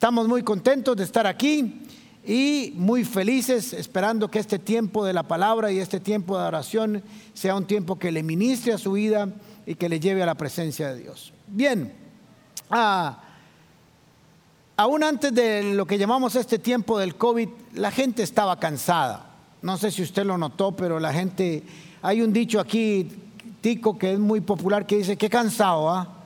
Estamos muy contentos de estar aquí y muy felices esperando que este tiempo de la palabra y este tiempo de oración sea un tiempo que le ministre a su vida y que le lleve a la presencia de Dios. Bien, ah, aún antes de lo que llamamos este tiempo del COVID, la gente estaba cansada. No sé si usted lo notó, pero la gente, hay un dicho aquí, Tico, que es muy popular, que dice, qué cansado, ¿ah?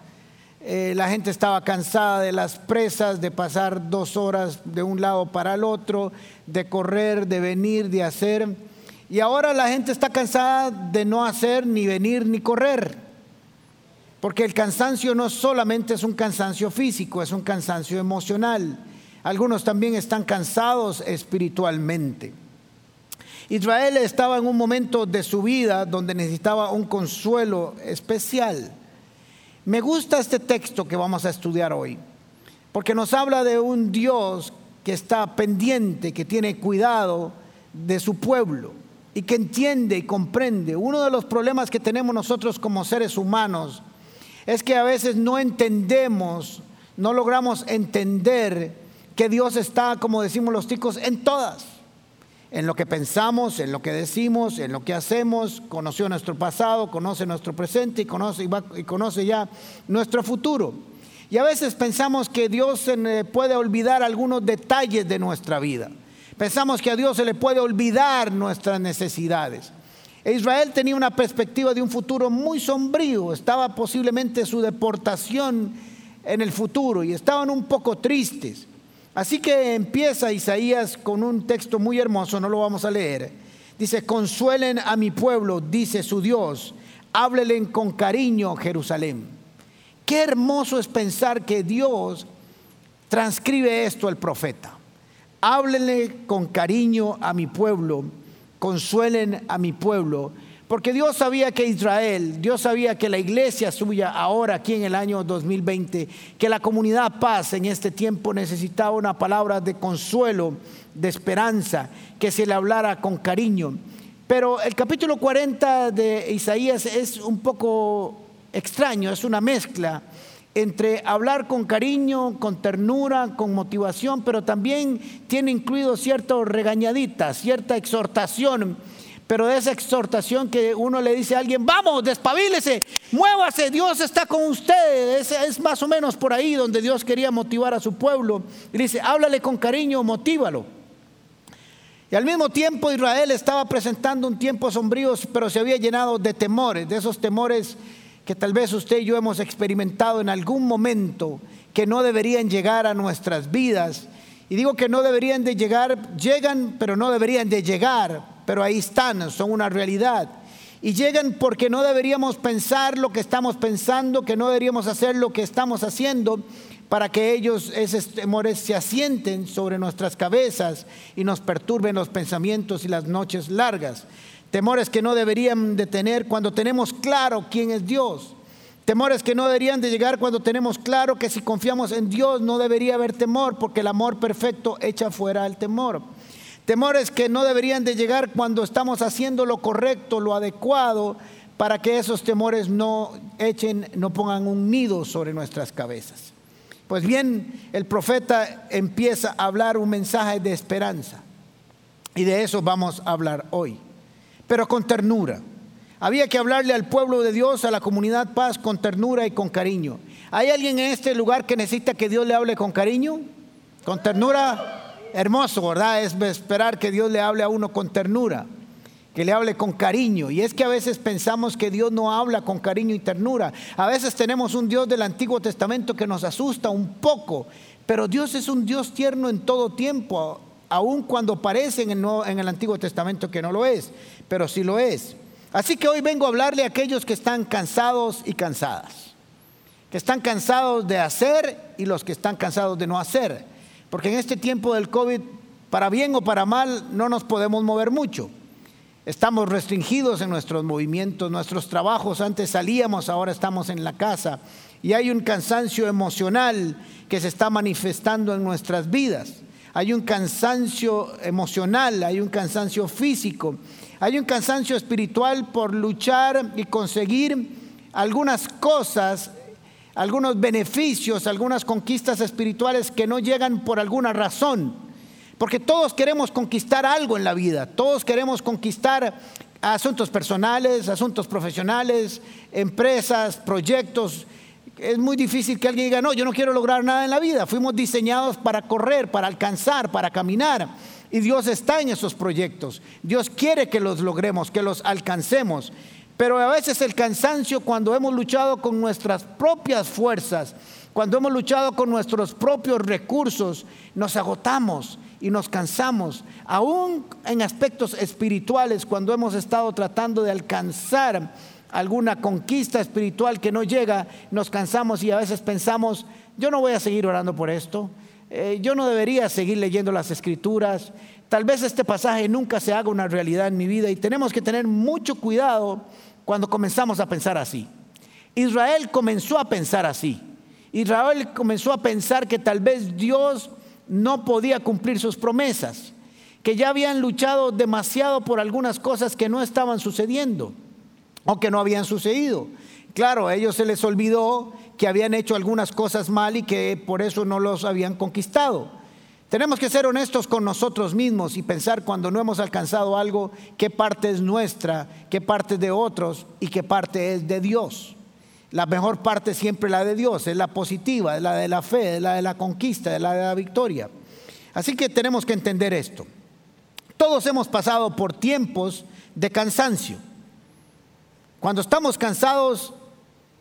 La gente estaba cansada de las presas, de pasar dos horas de un lado para el otro, de correr, de venir, de hacer. Y ahora la gente está cansada de no hacer, ni venir, ni correr. Porque el cansancio no solamente es un cansancio físico, es un cansancio emocional. Algunos también están cansados espiritualmente. Israel estaba en un momento de su vida donde necesitaba un consuelo especial. Me gusta este texto que vamos a estudiar hoy, porque nos habla de un Dios que está pendiente, que tiene cuidado de su pueblo y que entiende y comprende. Uno de los problemas que tenemos nosotros como seres humanos es que a veces no entendemos, no logramos entender que Dios está, como decimos los ticos, en todas en lo que pensamos, en lo que decimos, en lo que hacemos, conoció nuestro pasado, conoce nuestro presente y conoce, y, conoce ya nuestro futuro. Y a veces pensamos que Dios se puede olvidar algunos detalles de nuestra vida. Pensamos que a Dios se le puede olvidar nuestras necesidades. E Israel tenía una perspectiva de un futuro muy sombrío. Estaba posiblemente su deportación en el futuro y estaban un poco tristes. Así que empieza Isaías con un texto muy hermoso, no lo vamos a leer. Dice, consuelen a mi pueblo, dice su Dios, háblelen con cariño Jerusalén. Qué hermoso es pensar que Dios transcribe esto al profeta. Háblenle con cariño a mi pueblo, consuelen a mi pueblo, porque Dios sabía que Israel, Dios sabía que la iglesia suya ahora aquí en el año 2020, que la comunidad paz en este tiempo necesitaba una palabra de consuelo, de esperanza, que se le hablara con cariño. Pero el capítulo 40 de Isaías es un poco extraño, es una mezcla entre hablar con cariño, con ternura, con motivación, pero también tiene incluido cierta regañadita, cierta exhortación pero esa exhortación que uno le dice a alguien, vamos, despabilese, muévase, Dios está con usted. Es, es más o menos por ahí donde Dios quería motivar a su pueblo. Dice, háblale con cariño, motívalo. Y al mismo tiempo Israel estaba presentando un tiempo sombrío, pero se había llenado de temores, de esos temores que tal vez usted y yo hemos experimentado en algún momento, que no deberían llegar a nuestras vidas. Y digo que no deberían de llegar, llegan, pero no deberían de llegar, pero ahí están, son una realidad. Y llegan porque no deberíamos pensar lo que estamos pensando, que no deberíamos hacer lo que estamos haciendo, para que ellos, esos temores, se asienten sobre nuestras cabezas y nos perturben los pensamientos y las noches largas. Temores que no deberían de tener cuando tenemos claro quién es Dios. Temores que no deberían de llegar cuando tenemos claro que si confiamos en Dios no debería haber temor, porque el amor perfecto echa fuera el temor. Temores que no deberían de llegar cuando estamos haciendo lo correcto, lo adecuado, para que esos temores no echen, no pongan un nido sobre nuestras cabezas. Pues bien, el profeta empieza a hablar un mensaje de esperanza. Y de eso vamos a hablar hoy. Pero con ternura. Había que hablarle al pueblo de Dios, a la comunidad paz, con ternura y con cariño. ¿Hay alguien en este lugar que necesita que Dios le hable con cariño? ¿Con ternura? Hermoso, ¿verdad? Es esperar que Dios le hable a uno con ternura, que le hable con cariño. Y es que a veces pensamos que Dios no habla con cariño y ternura. A veces tenemos un Dios del Antiguo Testamento que nos asusta un poco, pero Dios es un Dios tierno en todo tiempo, aun cuando parece en el, en el Antiguo Testamento que no lo es, pero sí lo es. Así que hoy vengo a hablarle a aquellos que están cansados y cansadas, que están cansados de hacer y los que están cansados de no hacer porque en este tiempo del COVID, para bien o para mal, no nos podemos mover mucho. Estamos restringidos en nuestros movimientos, nuestros trabajos, antes salíamos, ahora estamos en la casa. Y hay un cansancio emocional que se está manifestando en nuestras vidas. Hay un cansancio emocional, hay un cansancio físico, hay un cansancio espiritual por luchar y conseguir algunas cosas algunos beneficios, algunas conquistas espirituales que no llegan por alguna razón. Porque todos queremos conquistar algo en la vida, todos queremos conquistar asuntos personales, asuntos profesionales, empresas, proyectos. Es muy difícil que alguien diga, no, yo no quiero lograr nada en la vida. Fuimos diseñados para correr, para alcanzar, para caminar. Y Dios está en esos proyectos. Dios quiere que los logremos, que los alcancemos. Pero a veces el cansancio cuando hemos luchado con nuestras propias fuerzas, cuando hemos luchado con nuestros propios recursos, nos agotamos y nos cansamos. Aún en aspectos espirituales, cuando hemos estado tratando de alcanzar alguna conquista espiritual que no llega, nos cansamos y a veces pensamos, yo no voy a seguir orando por esto, eh, yo no debería seguir leyendo las escrituras, tal vez este pasaje nunca se haga una realidad en mi vida y tenemos que tener mucho cuidado cuando comenzamos a pensar así. Israel comenzó a pensar así. Israel comenzó a pensar que tal vez Dios no podía cumplir sus promesas, que ya habían luchado demasiado por algunas cosas que no estaban sucediendo o que no habían sucedido. Claro, a ellos se les olvidó que habían hecho algunas cosas mal y que por eso no los habían conquistado. Tenemos que ser honestos con nosotros mismos y pensar cuando no hemos alcanzado algo, qué parte es nuestra, qué parte es de otros y qué parte es de Dios. La mejor parte siempre la de Dios, es la positiva, es la de la fe, es la de la conquista, es la de la victoria. Así que tenemos que entender esto. Todos hemos pasado por tiempos de cansancio. Cuando estamos cansados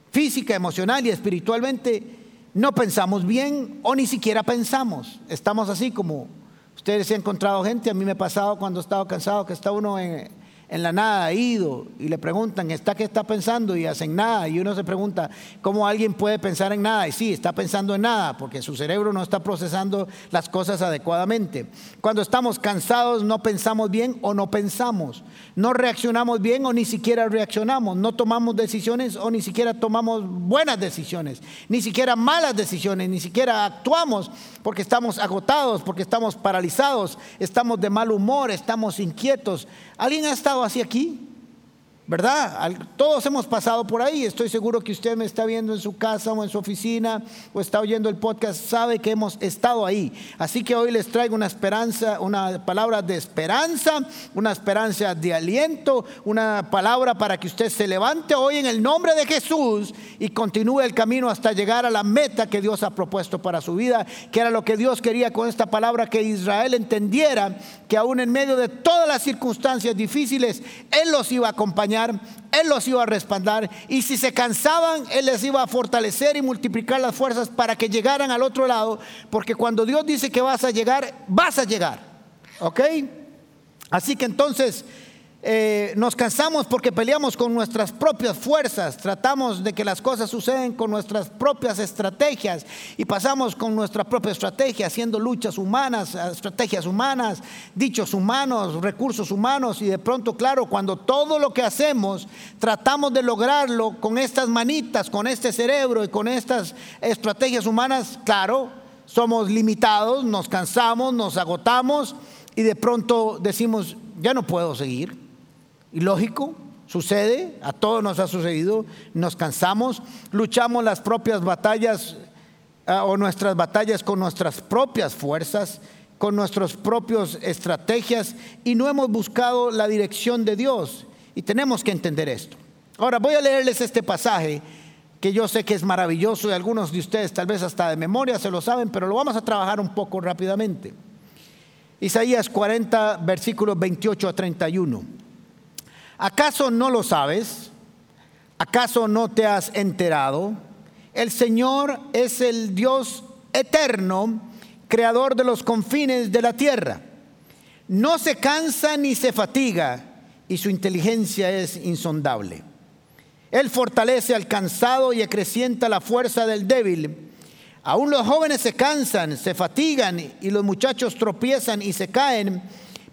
física, emocional y espiritualmente, no pensamos bien o ni siquiera pensamos. Estamos así como ustedes se han encontrado gente, a mí me ha pasado cuando he estado cansado que está uno en, en la nada, ido, y le preguntan, ¿está qué está pensando? Y hacen nada. Y uno se pregunta, ¿cómo alguien puede pensar en nada? Y sí, está pensando en nada, porque su cerebro no está procesando las cosas adecuadamente. Cuando estamos cansados, no pensamos bien o no pensamos. No reaccionamos bien o ni siquiera reaccionamos. No tomamos decisiones o ni siquiera tomamos buenas decisiones. Ni siquiera malas decisiones. Ni siquiera actuamos porque estamos agotados, porque estamos paralizados, estamos de mal humor, estamos inquietos. ¿Alguien ha estado así aquí? ¿Verdad? Todos hemos pasado por ahí. Estoy seguro que usted me está viendo en su casa o en su oficina o está oyendo el podcast, sabe que hemos estado ahí. Así que hoy les traigo una esperanza, una palabra de esperanza, una esperanza de aliento, una palabra para que usted se levante hoy en el nombre de Jesús y continúe el camino hasta llegar a la meta que Dios ha propuesto para su vida, que era lo que Dios quería con esta palabra, que Israel entendiera que aún en medio de todas las circunstancias difíciles, Él los iba a acompañar él los iba a respaldar y si se cansaban, Él les iba a fortalecer y multiplicar las fuerzas para que llegaran al otro lado, porque cuando Dios dice que vas a llegar, vas a llegar. ¿Ok? Así que entonces eh, nos cansamos porque peleamos con nuestras propias fuerzas, tratamos de que las cosas suceden con nuestras propias estrategias y pasamos con nuestra propia estrategia haciendo luchas humanas, estrategias humanas, dichos humanos, recursos humanos y de pronto, claro, cuando todo lo que hacemos tratamos de lograrlo con estas manitas, con este cerebro y con estas estrategias humanas, claro, somos limitados, nos cansamos, nos agotamos y de pronto decimos, ya no puedo seguir. Y lógico, sucede, a todos nos ha sucedido, nos cansamos, luchamos las propias batallas ah, o nuestras batallas con nuestras propias fuerzas, con nuestras propias estrategias y no hemos buscado la dirección de Dios. Y tenemos que entender esto. Ahora voy a leerles este pasaje que yo sé que es maravilloso y algunos de ustedes tal vez hasta de memoria se lo saben, pero lo vamos a trabajar un poco rápidamente. Isaías 40, versículos 28 a 31. ¿Acaso no lo sabes? ¿Acaso no te has enterado? El Señor es el Dios eterno, creador de los confines de la tierra. No se cansa ni se fatiga y su inteligencia es insondable. Él fortalece al cansado y acrecienta la fuerza del débil. Aún los jóvenes se cansan, se fatigan y los muchachos tropiezan y se caen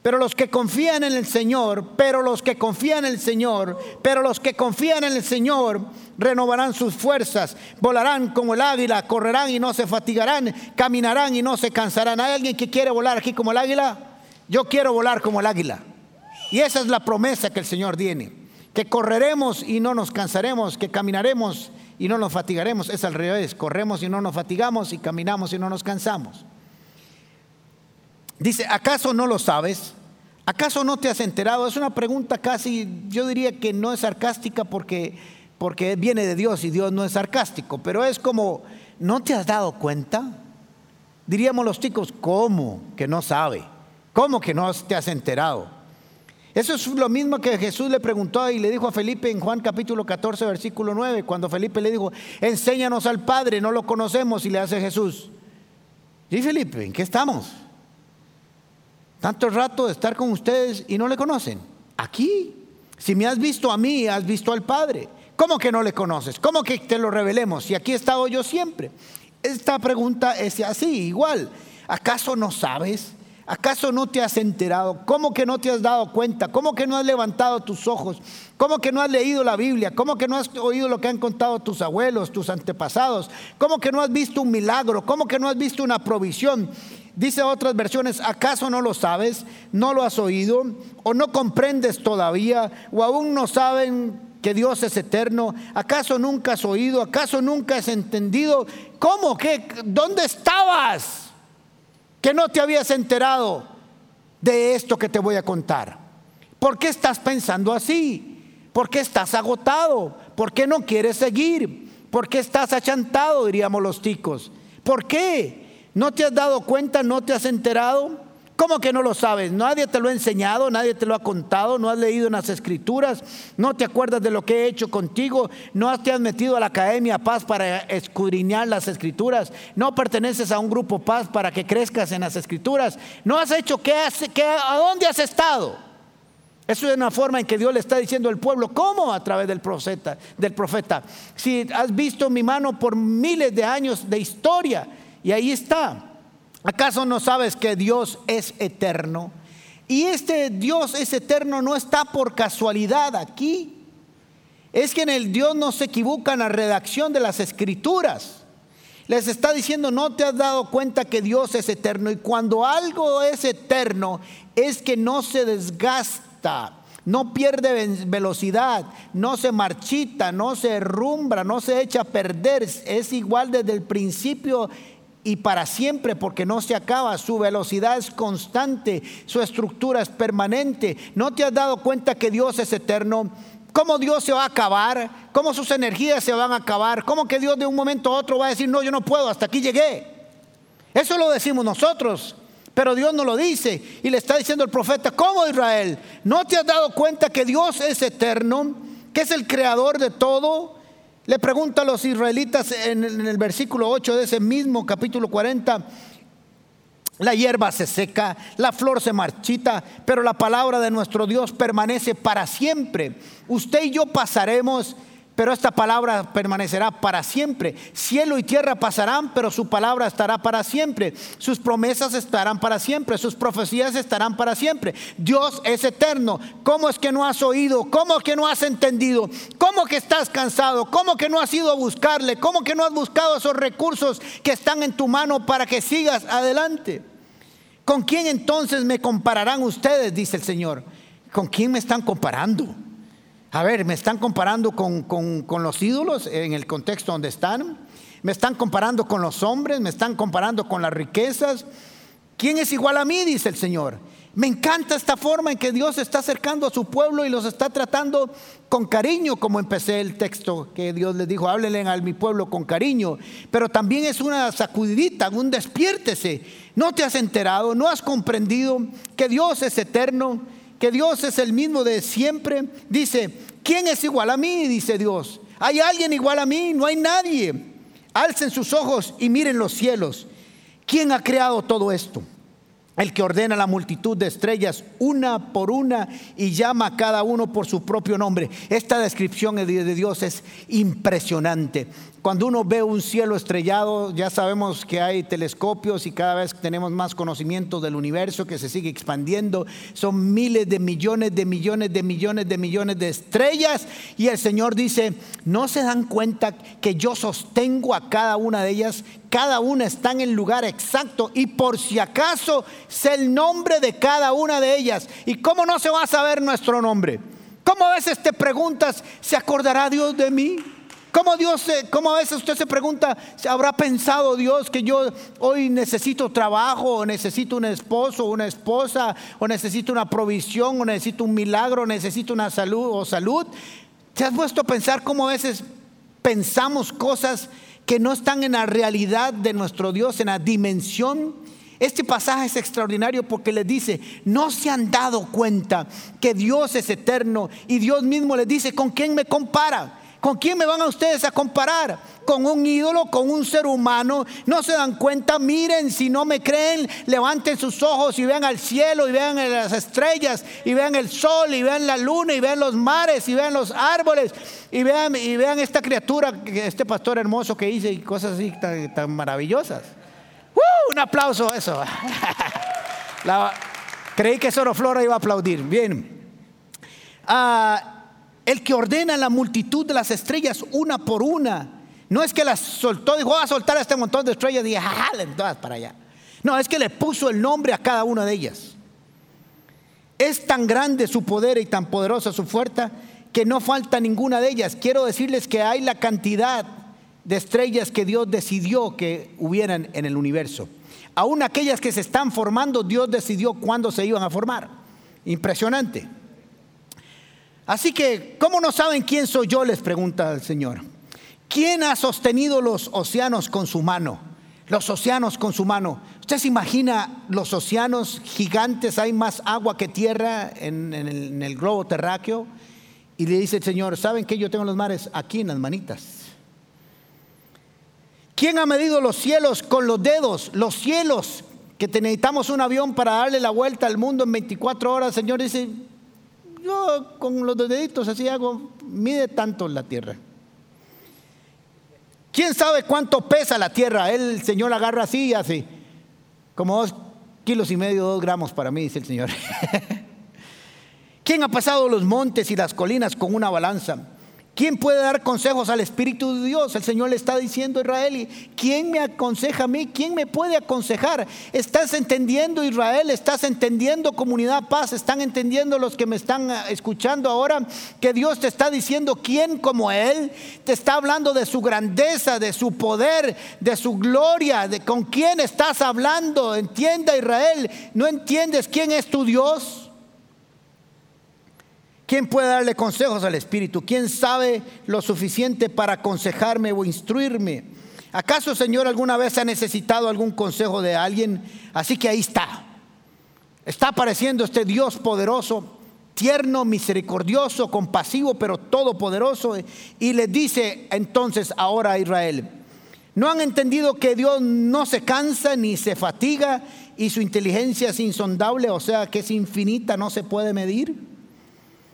pero los que confían en el Señor, pero los que confían en el Señor, pero los que confían en el Señor renovarán sus fuerzas, volarán como el águila, correrán y no se fatigarán, caminarán y no se cansarán. ¿Hay alguien que quiere volar aquí como el águila? Yo quiero volar como el águila. Y esa es la promesa que el Señor tiene. que correremos y no nos cansaremos, que caminaremos y no nos fatigaremos. Es al revés, corremos y no nos fatigamos y caminamos y no nos cansamos. Dice, ¿acaso no lo sabes? ¿Acaso no te has enterado? Es una pregunta casi, yo diría que no es sarcástica porque, porque viene de Dios y Dios no es sarcástico, pero es como, ¿no te has dado cuenta? Diríamos los chicos, ¿cómo que no sabe? ¿Cómo que no te has enterado? Eso es lo mismo que Jesús le preguntó y le dijo a Felipe en Juan capítulo 14, versículo 9, cuando Felipe le dijo, enséñanos al Padre, no lo conocemos, y le hace Jesús. Y Felipe, ¿en qué estamos? Tanto rato de estar con ustedes y no le conocen. Aquí, si me has visto a mí, has visto al Padre. ¿Cómo que no le conoces? ¿Cómo que te lo revelemos? Y aquí he estado yo siempre. Esta pregunta es así, igual. ¿Acaso no sabes? ¿Acaso no te has enterado? ¿Cómo que no te has dado cuenta? ¿Cómo que no has levantado tus ojos? ¿Cómo que no has leído la Biblia? ¿Cómo que no has oído lo que han contado tus abuelos, tus antepasados? ¿Cómo que no has visto un milagro? ¿Cómo que no has visto una provisión? Dice otras versiones, ¿acaso no lo sabes? ¿No lo has oído? ¿O no comprendes todavía? ¿O aún no saben que Dios es eterno? ¿Acaso nunca has oído? ¿Acaso nunca has entendido? ¿Cómo? ¿Qué? ¿Dónde estabas? que no te habías enterado de esto que te voy a contar. ¿Por qué estás pensando así? ¿Por qué estás agotado? ¿Por qué no quieres seguir? ¿Por qué estás achantado, diríamos los ticos? ¿Por qué? ¿No te has dado cuenta? ¿No te has enterado? ¿Cómo que no lo sabes? Nadie te lo ha enseñado, nadie te lo ha contado, no has leído en las escrituras, no te acuerdas de lo que he hecho contigo, no te has metido a la Academia Paz para escudriñar las escrituras, no perteneces a un grupo Paz para que crezcas en las escrituras, no has hecho qué, qué a dónde has estado. Eso es una forma en que Dios le está diciendo al pueblo, ¿cómo? A través del profeta, del profeta. Si has visto mi mano por miles de años de historia, y ahí está. ¿Acaso no sabes que Dios es eterno? Y este Dios es eterno no está por casualidad aquí. Es que en el Dios no se equivoca en la redacción de las escrituras. Les está diciendo, no te has dado cuenta que Dios es eterno. Y cuando algo es eterno, es que no se desgasta, no pierde velocidad, no se marchita, no se herrumbra, no se echa a perder. Es igual desde el principio y para siempre porque no se acaba, su velocidad es constante, su estructura es permanente. ¿No te has dado cuenta que Dios es eterno? ¿Cómo Dios se va a acabar? ¿Cómo sus energías se van a acabar? ¿Cómo que Dios de un momento a otro va a decir, no, yo no puedo, hasta aquí llegué? Eso lo decimos nosotros, pero Dios no lo dice. Y le está diciendo el profeta, ¿cómo Israel? ¿No te has dado cuenta que Dios es eterno? Que es el creador de todo? Le pregunta a los israelitas en el versículo 8 de ese mismo capítulo 40, la hierba se seca, la flor se marchita, pero la palabra de nuestro Dios permanece para siempre. Usted y yo pasaremos pero esta palabra permanecerá para siempre. Cielo y tierra pasarán, pero su palabra estará para siempre. Sus promesas estarán para siempre, sus profecías estarán para siempre. Dios es eterno. ¿Cómo es que no has oído? ¿Cómo es que no has entendido? ¿Cómo que estás cansado? ¿Cómo que no has ido a buscarle? ¿Cómo que no has buscado esos recursos que están en tu mano para que sigas adelante? ¿Con quién entonces me compararán ustedes? Dice el Señor. ¿Con quién me están comparando? A ver, me están comparando con, los ídolos en el contexto donde están. Me están comparando con los hombres, me están comparando con las riquezas. ¿Quién es igual a mí? Dice el Señor. Me encanta esta forma en que Dios está acercando a su pueblo y los está tratando con cariño, como empecé el texto que Dios les dijo, háblenle a mi pueblo con cariño. Pero también es una sacudidita, un despiértese. No te has enterado, no has comprendido que Dios es eterno, que Dios es el mismo de siempre. Dice, ¿quién es igual a mí? Dice Dios. ¿Hay alguien igual a mí? No hay nadie. Alcen sus ojos y miren los cielos. ¿Quién ha creado todo esto? El que ordena la multitud de estrellas una por una y llama a cada uno por su propio nombre. Esta descripción de Dios es impresionante. Cuando uno ve un cielo estrellado, ya sabemos que hay telescopios y cada vez tenemos más conocimiento del universo que se sigue expandiendo. Son miles de millones de millones de millones de millones de estrellas. Y el Señor dice, ¿no se dan cuenta que yo sostengo a cada una de ellas? Cada una está en el lugar exacto y por si acaso sé el nombre de cada una de ellas. ¿Y cómo no se va a saber nuestro nombre? ¿Cómo a veces te preguntas, ¿se acordará Dios de mí? ¿Cómo, Dios, ¿Cómo a veces usted se pregunta, ¿habrá pensado Dios que yo hoy necesito trabajo, o necesito un esposo, una esposa, o necesito una provisión, o necesito un milagro, o necesito una salud o salud? ¿Te has puesto a pensar cómo a veces pensamos cosas que no están en la realidad de nuestro Dios, en la dimensión? Este pasaje es extraordinario porque les dice, no se han dado cuenta que Dios es eterno y Dios mismo les dice, ¿con quién me compara? ¿Con quién me van a ustedes a comparar? ¿Con un ídolo? ¿Con un ser humano? ¿No se dan cuenta? Miren, si no me creen, levanten sus ojos y vean al cielo y vean las estrellas y vean el sol y vean la luna y vean los mares y vean los árboles y vean, esta criatura, este pastor hermoso que hice y cosas así tan, maravillosas. ¡Uh! un aplauso a eso. creí que solo Flora iba a aplaudir. Bien. Ah, el que ordena la multitud de las estrellas una por una. No es que las soltó, dijo, voy a soltar este montón de estrellas y jalen todas para allá. No, es que le puso el nombre a cada una de ellas. Es tan grande su poder y tan poderosa su fuerza que no falta ninguna de ellas. Quiero decirles que hay la cantidad de estrellas que Dios decidió que hubieran en el universo. Aún aquellas que se están formando, Dios decidió cuándo se iban a formar. Impresionante. Así que, ¿cómo no saben quién soy yo? Les pregunta el Señor. ¿Quién ha sostenido los océanos con su mano? Los océanos con su mano. ¿Usted se imagina los océanos gigantes? Hay más agua que tierra en, el, globo terráqueo. Y le dice el Señor, ¿saben que yo tengo los mares aquí en las manitas? ¿Quién ha medido los cielos con los dedos? Los cielos, que necesitamos un avión para darle la vuelta al mundo en 24 horas. El Señor dice, yo con los deditos así hago, mide tanto la tierra. ¿Quién sabe cuánto pesa la tierra? el Señor agarra así y así. Como dos kilos y medio, dos gramos para mí, dice el Señor. ¿Quién ha pasado los montes y las colinas con una balanza? ¿Quién puede dar consejos al Espíritu de Dios? El Señor le está diciendo a Israel, ¿quién me aconseja a mí? ¿Quién me puede aconsejar? ¿Estás entendiendo Israel? ¿Estás entendiendo comunidad paz? ¿Están entendiendo los que me están ah, escuchando ahora que Dios te está diciendo quién como Él? Te está hablando de su grandeza, de su poder, de su gloria, de con quién estás hablando. Entienda Israel, ¿no entiendes quién es tu Dios? ¿Quién puede darle consejos al Espíritu? ¿Quién sabe lo suficiente para aconsejarme o instruirme? ¿Acaso, Señor, alguna vez ha necesitado algún consejo de alguien? Así que ahí está. Está apareciendo este Dios poderoso, tierno, misericordioso, compasivo, pero todopoderoso. Y le dice entonces ahora a Israel, ¿no han entendido que Dios no se cansa ni se fatiga y su inteligencia es insondable, o sea, que es infinita, no se puede medir?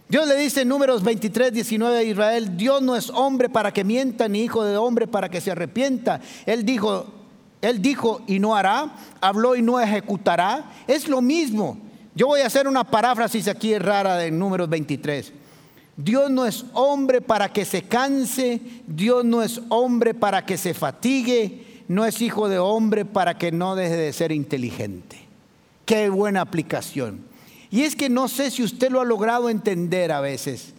Dios le dice en números 23, 19 a Israel, Dios no es hombre para que mienta, ni hijo de hombre para que se arrepienta. Él dijo, él dijo y no hará, habló y no ejecutará. Es lo mismo. Yo voy a hacer una paráfrasis aquí rara de números 23. Dios no es hombre para que se canse, Dios no es hombre para que se fatigue, no es hijo de hombre para que no deje de ser inteligente. Qué buena aplicación. Y es que no sé si usted lo ha logrado entender a veces,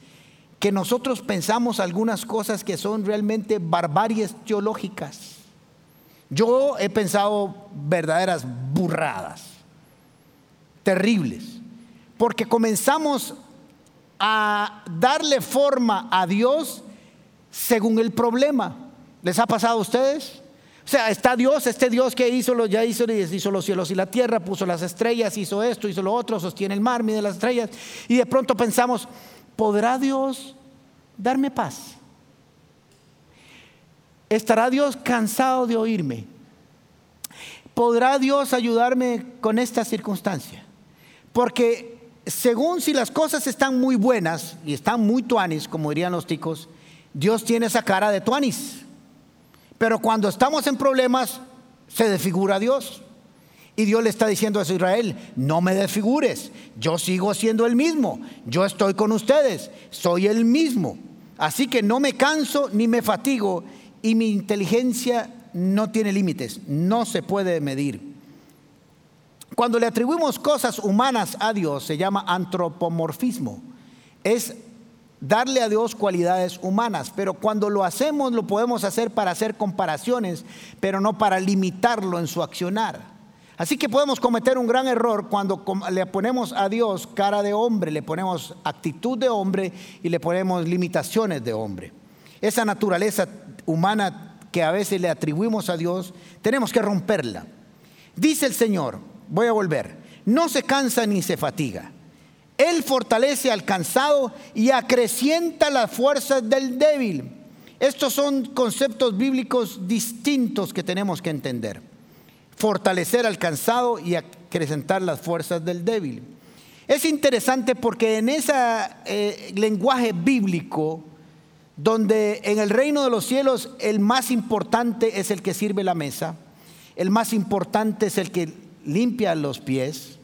que nosotros pensamos algunas cosas que son realmente barbaries teológicas. Yo he pensado verdaderas burradas, terribles, porque comenzamos a darle forma a Dios según el problema. ¿Les ha pasado a ustedes? O sea, está Dios, este Dios que hizo, lo, ya hizo, hizo los cielos y la tierra, puso las estrellas, hizo esto, hizo lo otro, sostiene el mar, mide las estrellas. Y de pronto pensamos, ¿podrá Dios darme paz? ¿Estará Dios cansado de oírme? ¿Podrá Dios ayudarme con esta circunstancia? Porque según si las cosas están muy buenas y están muy tuanis, como dirían los ticos, Dios tiene esa cara de tuanis. Pero cuando estamos en problemas, se desfigura Dios. Y Dios le está diciendo a Israel, no me desfigures, yo sigo siendo el mismo, yo estoy con ustedes, soy el mismo. Así que no me canso ni me fatigo y mi inteligencia no tiene límites, no se puede medir. Cuando le atribuimos cosas humanas a Dios se llama antropomorfismo. Es darle a Dios cualidades humanas, pero cuando lo hacemos lo podemos hacer para hacer comparaciones, pero no para limitarlo en su accionar. Así que podemos cometer un gran error cuando le ponemos a Dios cara de hombre, le ponemos actitud de hombre y le ponemos limitaciones de hombre. Esa naturaleza humana que a veces le atribuimos a Dios, tenemos que romperla. Dice el Señor, voy a volver, no se cansa ni se fatiga. Él fortalece al cansado y acrecienta las fuerzas del débil. Estos son conceptos bíblicos distintos que tenemos que entender fortalecer al cansado y acrecentar las fuerzas del débil. Es interesante porque en ese eh, lenguaje bíblico, donde en el reino de los cielos el más importante es el que sirve la mesa, el más importante es el que limpia los pies,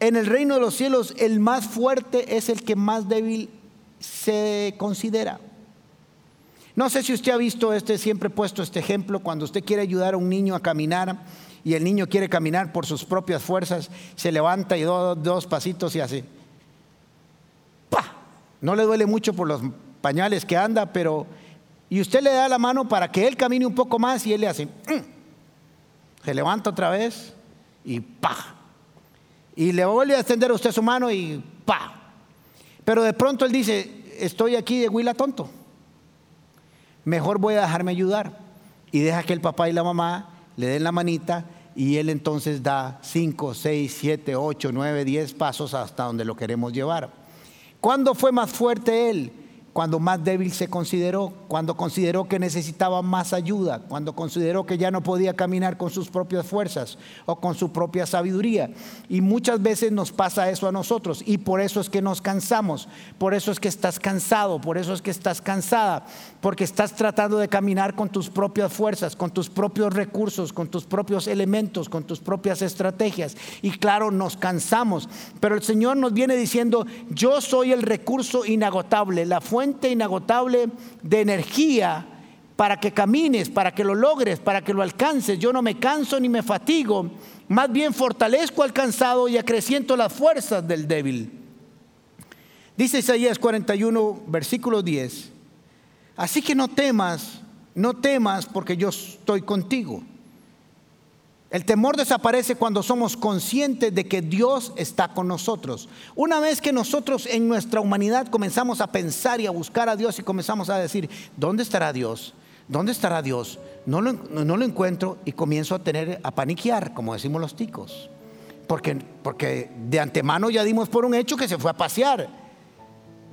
en el reino de los cielos el más fuerte es el que más débil se considera. No sé si usted ha visto este, siempre he puesto este ejemplo, cuando usted quiere ayudar a un niño a caminar, y el niño quiere caminar por sus propias fuerzas, se levanta y da dos pasitos y así. ¡Pah! No le duele mucho por los pañales que anda, pero... Y usted le da la mano para que él camine un poco más y él le hace... Mm". Se levanta otra vez y ¡pah! Y le vuelve a extender a usted su mano y ¡pah! Pero de pronto él dice, estoy aquí de huila tonto. Mejor voy a dejarme ayudar. Y deja que el papá y la mamá le den la manita y él entonces da 5, 6, 7, 8, 9, 10 pasos hasta donde lo queremos llevar. ¿Cuándo fue más fuerte él? Cuando más débil se consideró, cuando consideró que necesitaba más ayuda, cuando consideró que ya no podía caminar con sus propias fuerzas o con su propia sabiduría. Y muchas veces nos pasa eso a nosotros y por eso es que nos cansamos, por eso es que estás cansado, por eso es que estás cansada, porque estás tratando de caminar con tus propias fuerzas, con tus propios recursos, con tus propios elementos, con tus propias estrategias. Y claro, nos cansamos, pero el Señor nos viene diciendo, yo soy el recurso inagotable, la fuente inagotable de energía para que camines, para que lo logres, para que lo alcances. Yo no me canso ni me fatigo, más bien fortalezco al cansado y acreciento las fuerzas del débil. Dice Isaías 41, versículo 10. Así que no temas, no temas porque yo estoy contigo. El temor desaparece cuando somos conscientes de que Dios está con nosotros. Una vez que nosotros en nuestra humanidad comenzamos a pensar y a buscar a Dios y comenzamos a decir, ¿dónde estará Dios? ¿Dónde estará Dios? No lo, encuentro y comienzo a tener, a paniquear, como decimos los ticos. Porque, porque de antemano ya dimos por un hecho que se fue a pasear.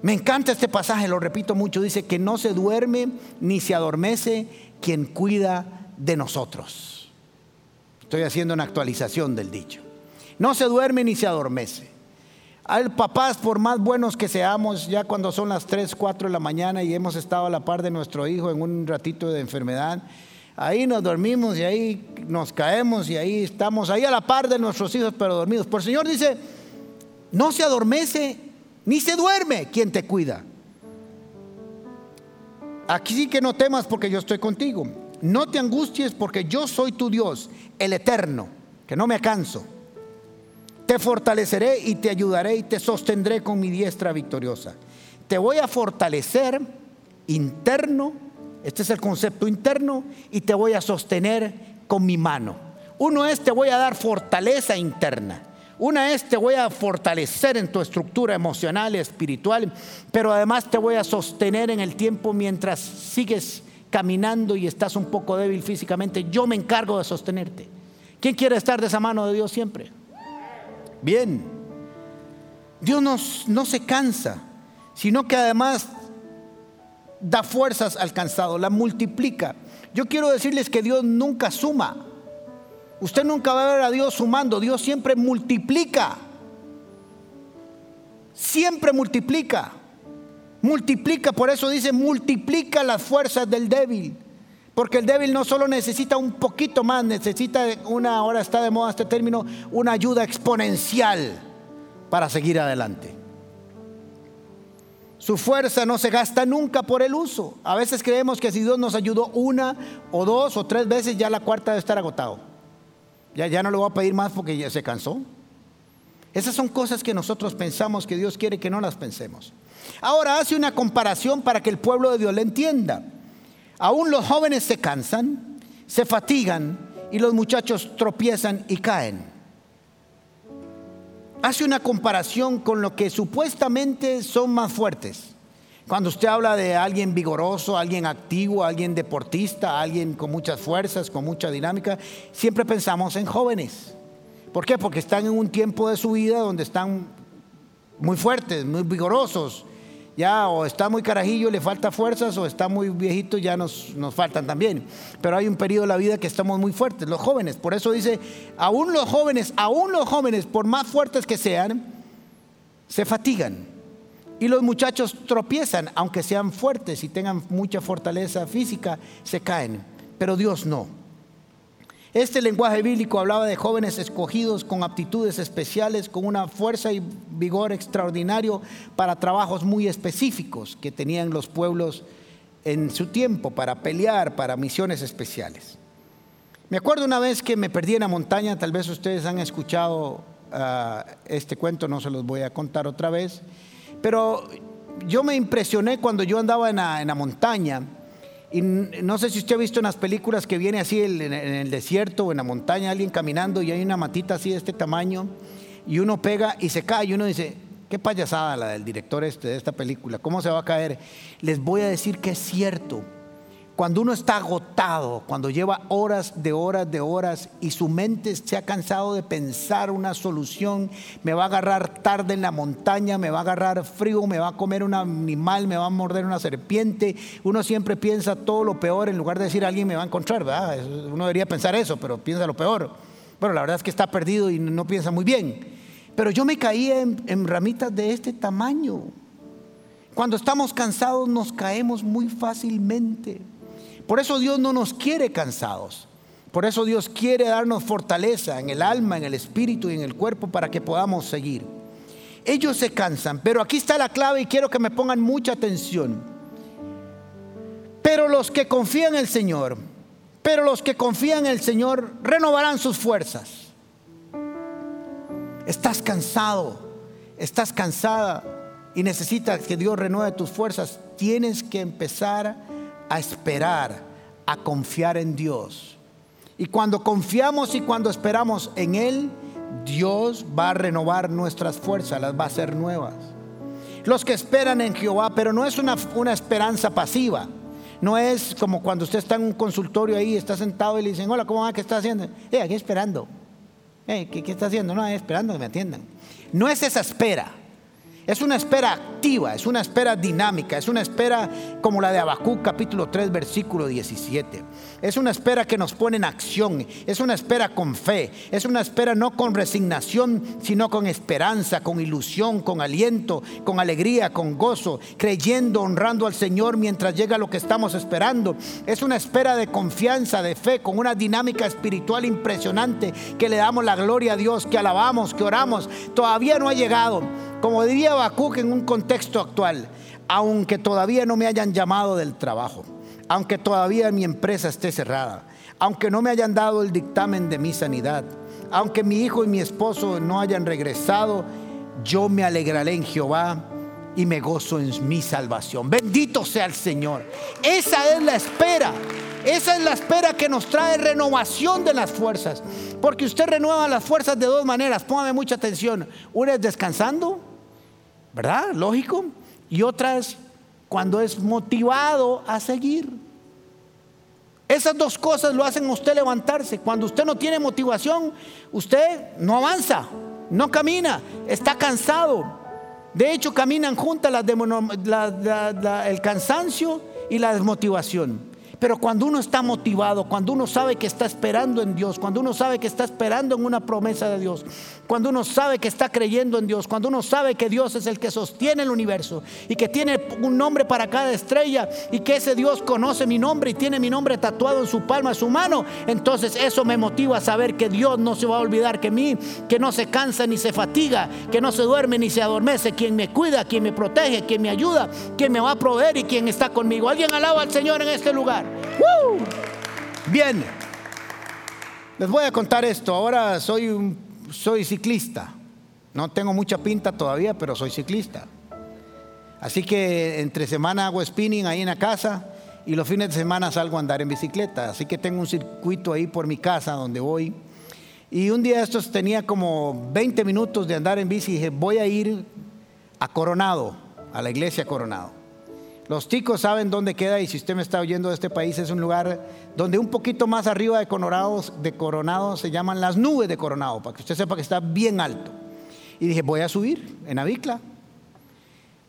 Me encanta este pasaje, lo repito mucho, dice que no se duerme ni se adormece quien cuida de nosotros. Estoy haciendo una actualización del dicho. No se duerme ni se adormece. Hay papás, por más buenos que seamos, ya cuando son las 3, 4 de la mañana y hemos estado a la par de nuestro hijo en un ratito de enfermedad, ahí nos dormimos y ahí nos caemos y ahí estamos, ahí a la par de nuestros hijos, pero dormidos. Por el Señor dice, no se adormece ni se duerme quien te cuida. Aquí sí que no temas porque yo estoy contigo. No te angusties porque yo soy tu Dios, el eterno, que no me canso. Te fortaleceré y te ayudaré y te sostendré con mi diestra victoriosa. Te voy a fortalecer interno, este es el concepto interno, y te voy a sostener con mi mano. Uno es te voy a dar fortaleza interna. Una es te voy a fortalecer en tu estructura emocional espiritual, pero además te voy a sostener en el tiempo mientras sigues caminando y estás un poco débil físicamente, yo me encargo de sostenerte. ¿Quién quiere estar de esa mano de Dios siempre? Bien. Dios no se cansa, sino que además da fuerzas al cansado, la multiplica. Yo quiero decirles que Dios nunca suma. Usted nunca va a ver a Dios sumando, Dios siempre multiplica. Siempre multiplica multiplica, por eso dice, multiplica las fuerzas del débil. Porque el débil no solo necesita un poquito más, necesita una, ahora está de moda este término, una ayuda exponencial para seguir adelante. Su fuerza no se gasta nunca por el uso. A veces creemos que si Dios nos ayudó una o dos o tres veces, ya la cuarta debe estar agotado. Ya, ya no le voy a pedir más porque ya se cansó. Esas son cosas que nosotros pensamos que Dios quiere que no las pensemos. Ahora hace una comparación para que el pueblo de Dios le entienda. Aún los jóvenes se cansan, se fatigan y los muchachos tropiezan y caen. Hace una comparación con lo que supuestamente son más fuertes. Cuando usted habla de alguien vigoroso, alguien activo, alguien deportista, alguien con muchas fuerzas, con mucha dinámica, siempre pensamos en jóvenes. ¿Por qué? Porque están en un tiempo de su vida donde están muy fuertes, muy vigorosos. Ya o está muy carajillo, le falta fuerzas, o está muy viejito, ya nos, nos faltan también. Pero hay un periodo de la vida que estamos muy fuertes, los jóvenes. Por eso dice, aún los jóvenes, aún los jóvenes, por más fuertes que sean, se fatigan y los muchachos tropiezan, aunque sean fuertes y tengan mucha fortaleza física, se caen. Pero Dios no. Este lenguaje bíblico hablaba de jóvenes escogidos con aptitudes especiales, con una fuerza y vigor extraordinario para trabajos muy específicos que tenían los pueblos en su tiempo, para pelear, para misiones especiales. Me acuerdo una vez que me perdí en la montaña, tal vez ustedes han escuchado ah, este cuento, no se los voy a contar otra vez. Pero yo me impresioné cuando yo andaba en la, montaña. Y no sé si usted ha visto en las películas que viene así en, el desierto o en la montaña alguien caminando y hay una matita así de este tamaño y uno pega y se cae y uno dice, qué payasada la del director este de esta película, ¿cómo se va a caer? Les voy a decir que es cierto. Cuando uno está agotado, cuando lleva horas de horas de horas y su mente se ha cansado de pensar una solución, me va a agarrar tarde en la montaña, me va a agarrar frío, me va a comer un animal, me va a morder una serpiente, uno siempre piensa todo lo peor en lugar de decir alguien me va a encontrar, ¿verdad? Uno debería pensar eso, pero piensa lo peor. Bueno, la verdad es que está perdido y no piensa muy bien. Pero yo me caí en, en ramitas de este tamaño. Cuando estamos cansados nos caemos muy fácilmente. Por eso Dios no nos quiere cansados. Por eso Dios quiere darnos fortaleza en el alma, en el espíritu y en el cuerpo para que podamos seguir. Ellos se cansan, pero aquí está la clave y quiero que me pongan mucha atención. Pero los que confían en el Señor, pero los que confían en el Señor renovarán sus fuerzas. Estás cansado, estás cansada y necesitas que Dios renueve tus fuerzas. Tienes que empezar a esperar, a confiar en Dios. Y cuando confiamos y cuando esperamos en Él, Dios va a renovar nuestras fuerzas, las va a hacer nuevas. Los que esperan en Jehová, pero no es una, una esperanza pasiva. No es como cuando usted está en un consultorio ahí, está sentado y le dicen, hola, ¿cómo va? ¿Qué está haciendo? Eh, aquí esperando. Eh, ¿qué, ¿qué, está haciendo? No, esperando que me atiendan. No es esa espera. Es una espera activa, es una espera dinámica, es una espera como la de Habacuc capítulo 3 versículo 17. Es una espera que nos pone en acción, es una espera con fe, es una espera no con resignación, sino con esperanza, con ilusión, con aliento, con alegría, con gozo, creyendo, honrando al Señor mientras llega lo que estamos esperando. Es una espera de confianza, de fe, con una dinámica espiritual impresionante que le damos la gloria a Dios, que alabamos, que oramos. Todavía no ha llegado como diría Habacuc en un contexto actual, aunque todavía no me hayan llamado del trabajo, aunque todavía mi empresa esté cerrada, aunque no me hayan dado el dictamen de mi sanidad, aunque mi hijo y mi esposo no hayan regresado, yo me alegraré en Jehová y me gozo en mi salvación. Bendito sea el Señor. Esa es la espera. Esa es la espera que nos trae renovación de las fuerzas. Porque usted renueva las fuerzas de dos maneras. Póngame mucha atención. Una es descansando ¿verdad? Lógico. Y otra es cuando es motivado a seguir. Esas dos cosas lo hacen a usted levantarse. Cuando usted no tiene motivación, usted no avanza, no camina, está cansado. De hecho, caminan juntas el cansancio y la desmotivación. Pero cuando uno está motivado, cuando uno sabe que está esperando en Dios, cuando uno sabe que está esperando en una promesa de Dios, cuando uno sabe que está creyendo en Dios, cuando uno sabe que Dios es el que sostiene el universo y que tiene un nombre para cada estrella y que ese Dios conoce mi nombre y tiene mi nombre tatuado en su palma, en su mano, entonces eso me motiva a saber que Dios no se va a olvidar que mí, que no se cansa ni se fatiga, que no se duerme ni se adormece, quien me cuida, quien me protege, quien me ayuda, quien me va a proveer y quien está conmigo. Alguien alaba al Señor en este lugar. Bien, les voy a contar esto. Ahora soy, soy ciclista. No tengo mucha pinta todavía, pero soy ciclista. Así que entre semana hago spinning ahí en la casa y los fines de semana salgo a andar en bicicleta. Así que tengo un circuito ahí por mi casa donde voy. Y un día estos tenía como 20 minutos de andar en bici y dije, voy a ir a Coronado, a la iglesia Coronado. Los ticos saben dónde queda y si usted me está oyendo de este país es un lugar donde un poquito más arriba de Coronado, se llaman las nubes de Coronado, para que usted sepa que está bien alto. Y dije, voy a subir en Avicla.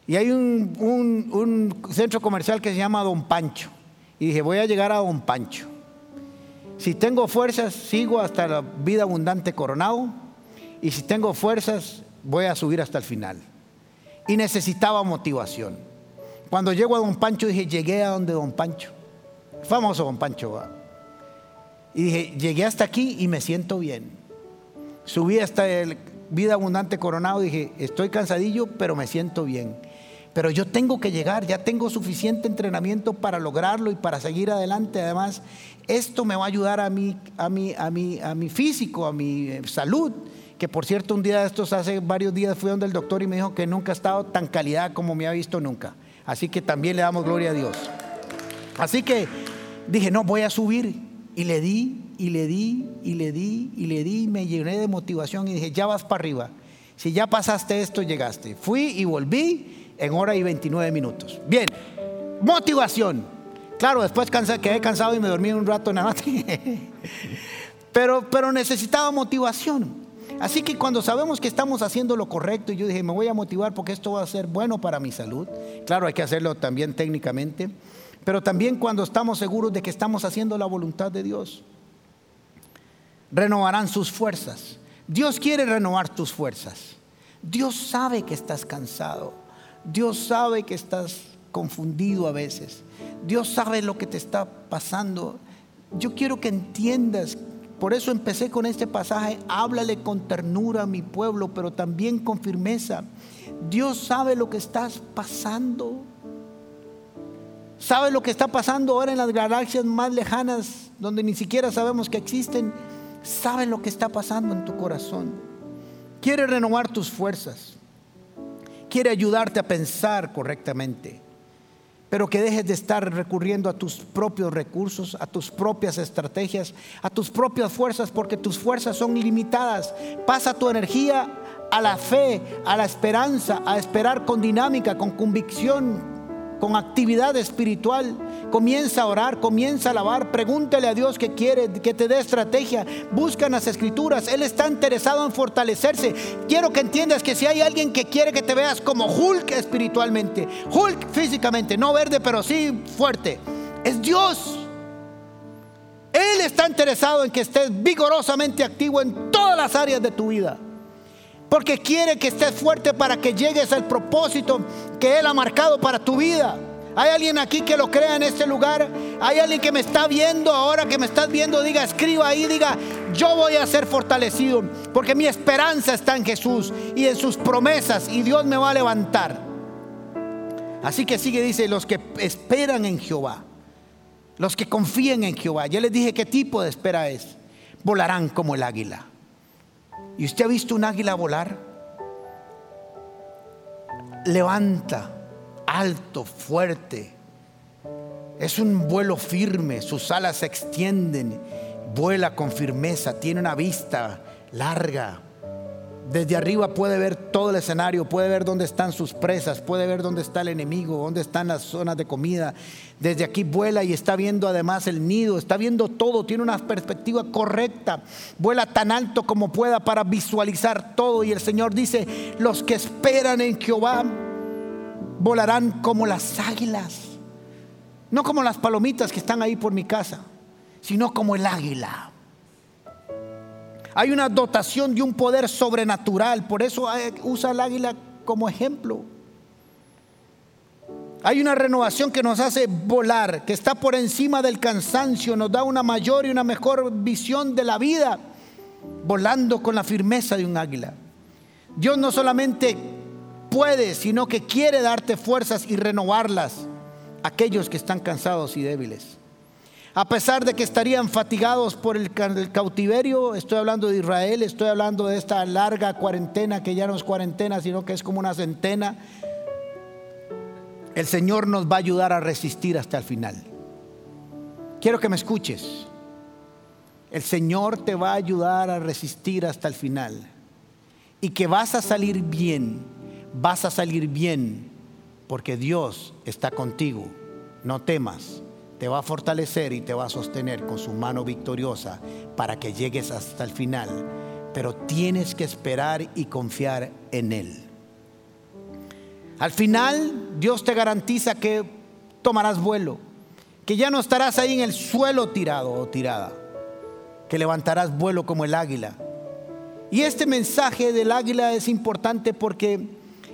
Y hay un, un centro comercial que se llama Don Pancho. Y dije, voy a llegar a Don Pancho. Si tengo fuerzas, sigo hasta la vida abundante Coronado. Y si tengo fuerzas, voy a subir hasta el final. Y necesitaba motivación. Cuando llego a Don Pancho dije, llegué a donde Don Pancho. Famoso Don Pancho. Y dije, llegué hasta aquí y me siento bien. Subí hasta el Vida Abundante Coronado, dije, estoy cansadillo, pero me siento bien. Pero yo tengo que llegar, ya tengo suficiente entrenamiento para lograrlo y para seguir adelante. Además, esto me va a ayudar a mi, a mi, a mi, a mi físico, a mi eh, salud. Que por cierto, un día de estos, hace varios días, fui donde el doctor y me dijo que nunca ha estado tan calidad como me ha visto nunca. Así que también le damos gloria a Dios. Así que dije, no, voy a subir. Y le di, y le di, y le di, y le di, y me llené de motivación y dije, ya vas para arriba. Si ya pasaste esto, llegaste. Fui y volví en hora y 29 minutos. Bien, motivación. Claro, después quedé cansado y me dormí un rato en la pero, pero necesitaba motivación. Así que cuando sabemos que estamos haciendo lo correcto, y yo dije, me voy a motivar porque esto va a ser bueno para mi salud. Claro, hay que hacerlo también técnicamente, pero también cuando estamos seguros de que estamos haciendo la voluntad de Dios. Renovarán sus fuerzas. Dios quiere renovar tus fuerzas. Dios sabe que estás cansado. Dios sabe que estás confundido a veces. Dios sabe lo que te está pasando. Yo quiero que entiendas por eso empecé con este pasaje, háblale con ternura a mi pueblo, pero también con firmeza. Dios sabe lo que estás pasando. Sabe lo que está pasando ahora en las galaxias más lejanas, donde ni siquiera sabemos que existen. Sabe lo que está pasando en tu corazón. Quiere renovar tus fuerzas. Quiere ayudarte a pensar correctamente pero que dejes de estar recurriendo a tus propios recursos, a tus propias estrategias, a tus propias fuerzas, porque tus fuerzas son limitadas. Pasa tu energía a la fe, a la esperanza, a esperar con dinámica, con convicción, con actividad espiritual. Comienza a orar, comienza a alabar, pregúntale a Dios que quiere, que te dé estrategia. Busca en las escrituras. Él está interesado en fortalecerse. Quiero que entiendas que si hay alguien que quiere que te veas como Hulk espiritualmente, Hulk físicamente, no verde, pero sí fuerte, es Dios. Él está interesado en que estés vigorosamente activo en todas las áreas de tu vida. Porque quiere que estés fuerte para que llegues al propósito que Él ha marcado para tu vida. Hay alguien aquí que lo crea en este lugar. Hay alguien que me está viendo ahora, que me estás viendo. Diga, escriba ahí, diga, yo voy a ser fortalecido. Porque mi esperanza está en Jesús y en sus promesas. Y Dios me va a levantar. Así que sigue, dice, los que esperan en Jehová. Los que confíen en Jehová. Ya les dije qué tipo de espera es. Volarán como el águila. ¿Y usted ha visto un águila volar? Levanta, alto, fuerte. Es un vuelo firme, sus alas se extienden, vuela con firmeza, tiene una vista larga. Desde arriba puede ver todo el escenario, puede ver dónde están sus presas, puede ver dónde está el enemigo, dónde están las zonas de comida. Desde aquí vuela y está viendo además el nido, está viendo todo, tiene una perspectiva correcta. Vuela tan alto como pueda para visualizar todo. Y el Señor dice, los que esperan en Jehová volarán como las águilas. No como las palomitas que están ahí por mi casa, sino como el águila. Hay una dotación de un poder sobrenatural, por eso usa el águila como ejemplo. Hay una renovación que nos hace volar, que está por encima del cansancio, nos da una mayor y una mejor visión de la vida, volando con la firmeza de un águila. Dios no solamente puede, sino que quiere darte fuerzas y renovarlas a aquellos que están cansados y débiles. A pesar de que estarían fatigados por el, cautiverio, estoy hablando de Israel, estoy hablando de esta larga cuarentena que ya no es cuarentena, sino que es como una centena. el Señor nos va a ayudar a resistir hasta el final. Quiero que me escuches. El Señor te va a ayudar a resistir hasta el final. Y que vas a salir bien, vas a salir bien, porque Dios está contigo. No temas, te va a fortalecer y te va a sostener con su mano victoriosa para que llegues hasta el final. Pero tienes que esperar y confiar en Él. Al final, Dios te garantiza que tomarás vuelo, que ya no estarás ahí en el suelo tirado o tirada, que levantarás vuelo como el águila. Y este mensaje del águila es importante porque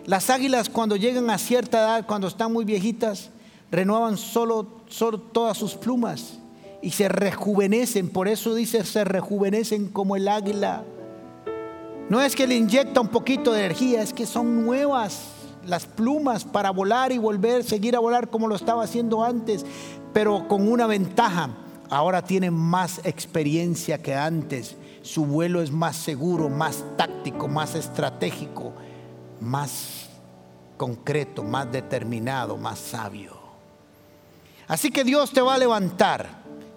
las águilas cuando llegan a cierta edad, cuando están muy viejitas, renuevan solo, solo todas sus plumas y se rejuvenecen. Por eso dice, se rejuvenecen como el águila. No es que le inyecta un poquito de energía, es que son nuevas las plumas para volar y volver, seguir a volar como lo estaba haciendo antes, pero con una ventaja. Ahora tiene más experiencia que antes. Su vuelo es más seguro, más táctico, más estratégico, más concreto, más determinado, más sabio. Así que Dios te va a levantar,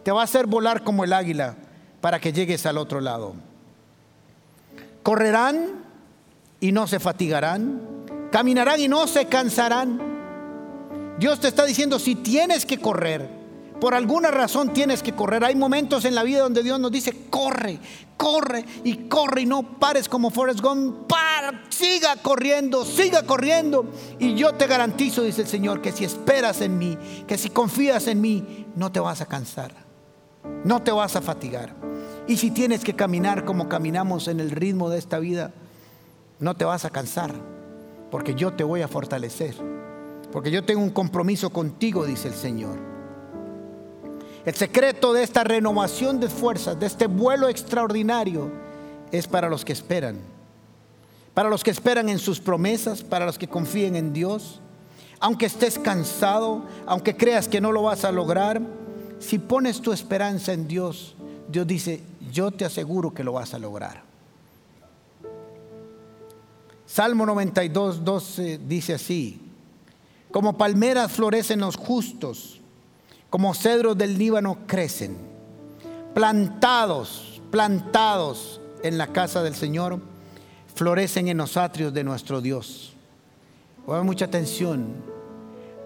te va a hacer volar como el águila para que llegues al otro lado. Correrán y no se fatigarán Caminarán y no se cansarán. Dios te está diciendo, si tienes que correr, por alguna razón tienes que correr. Hay momentos en la vida donde Dios nos dice, corre, corre y corre y no pares como Forrest Gump. Siga corriendo, siga corriendo. Y yo te garantizo, dice el Señor, que si esperas en mí, que si confías en mí, no te vas a cansar, no te vas a fatigar. Y si tienes que caminar como caminamos en el ritmo de esta vida, no te vas a cansar porque yo te voy a fortalecer, porque yo tengo un compromiso contigo, dice el Señor. El secreto de esta renovación de fuerzas, de este vuelo extraordinario, es para los que esperan, para los que esperan en sus promesas, para los que confíen en Dios. Aunque estés cansado, aunque creas que no lo vas a lograr, si pones tu esperanza en Dios, Dios dice, yo te aseguro que lo vas a lograr. Salmo 92, 12 dice así, como palmeras florecen los justos, como cedros del Líbano crecen, plantados, plantados en la casa del Señor, florecen en los atrios de nuestro Dios. Pongan mucha atención,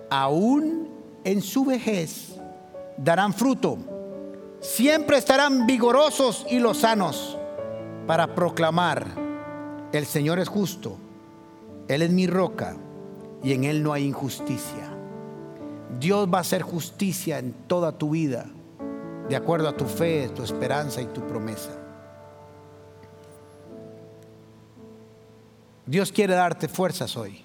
aún en su vejez darán fruto, siempre estarán vigorosos y lozanos para proclamar el Señor es justo, Él es mi roca y en Él no hay injusticia. Dios va a hacer justicia en toda tu vida, de acuerdo a tu fe, tu esperanza y tu promesa. Dios quiere darte fuerzas hoy.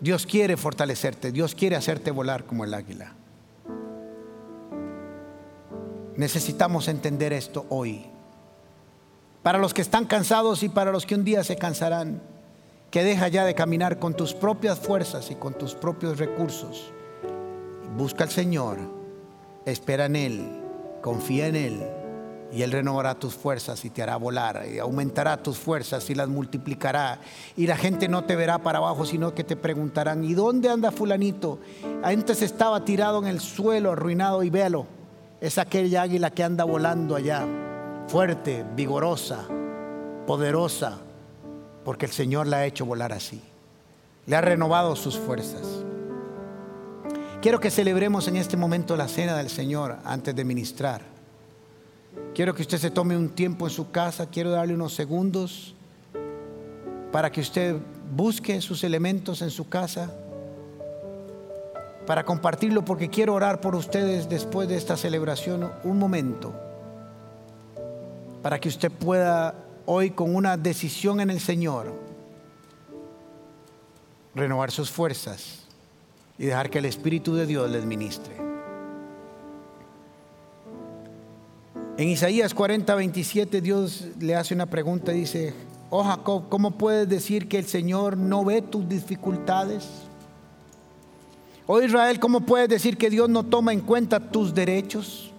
Dios quiere fortalecerte, Dios quiere hacerte volar como el águila. Necesitamos entender esto hoy para los que están cansados y para los que un día se cansarán, que deja ya de caminar con tus propias fuerzas y con tus propios recursos. Busca al Señor, espera en Él, confía en Él y Él renovará tus fuerzas y te hará volar, y aumentará tus fuerzas y las multiplicará. Y la gente no te verá para abajo, sino que te preguntarán, ¿y dónde anda fulanito? Antes estaba tirado en el suelo, arruinado, y véalo, es aquella águila que anda volando allá fuerte, vigorosa, poderosa, porque el Señor la ha hecho volar así. Le ha renovado sus fuerzas. Quiero que celebremos en este momento la cena del Señor antes de ministrar. Quiero que usted se tome un tiempo en su casa, quiero darle unos segundos para que usted busque sus elementos en su casa, para compartirlo, porque quiero orar por ustedes después de esta celebración un momento para que usted pueda hoy con una decisión en el Señor renovar sus fuerzas y dejar que el Espíritu de Dios les ministre. En Isaías 40, 27 Dios le hace una pregunta, dice, oh Jacob, ¿cómo puedes decir que el Señor no ve tus dificultades? Oh Israel, ¿cómo puedes decir que Dios no toma en cuenta tus derechos?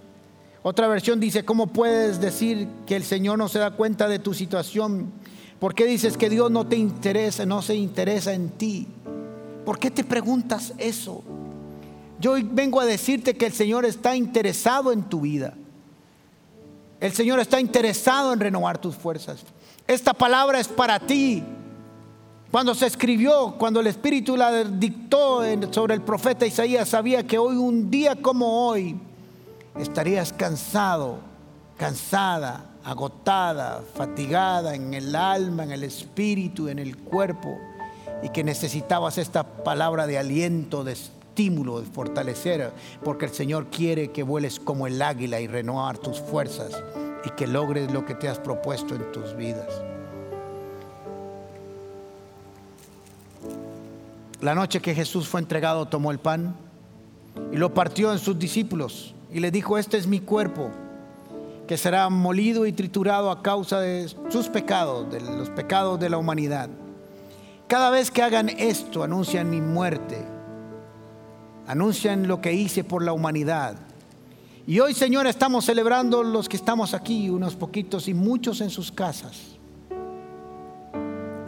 Otra versión dice, ¿cómo puedes decir que el Señor no se da cuenta de tu situación? ¿Por qué dices que Dios no te interesa, no se interesa en ti? ¿Por qué te preguntas eso? Yo vengo a decirte que el Señor está interesado en tu vida. El Señor está interesado en renovar tus fuerzas. Esta palabra es para ti. Cuando se escribió, cuando el Espíritu la dictó sobre el profeta Isaías, sabía que hoy, un día como hoy, estarías cansado, cansada, agotada, fatigada en el alma, en el espíritu, en el cuerpo, y que necesitabas esta palabra de aliento, de estímulo, de fortalecer, porque el Señor quiere que vueles como el águila y renovar tus fuerzas y que logres lo que te has propuesto en tus vidas. La noche que Jesús fue entregado, tomó el pan y lo partió en sus discípulos y le dijo, este es mi cuerpo, que será molido y triturado a causa de sus pecados, de los pecados de la humanidad. Cada vez que hagan esto, anuncian mi muerte anuncian lo que hice por la humanidad. Y hoy, Señor, estamos celebrando los que estamos aquí, unos poquitos y muchos en sus casas,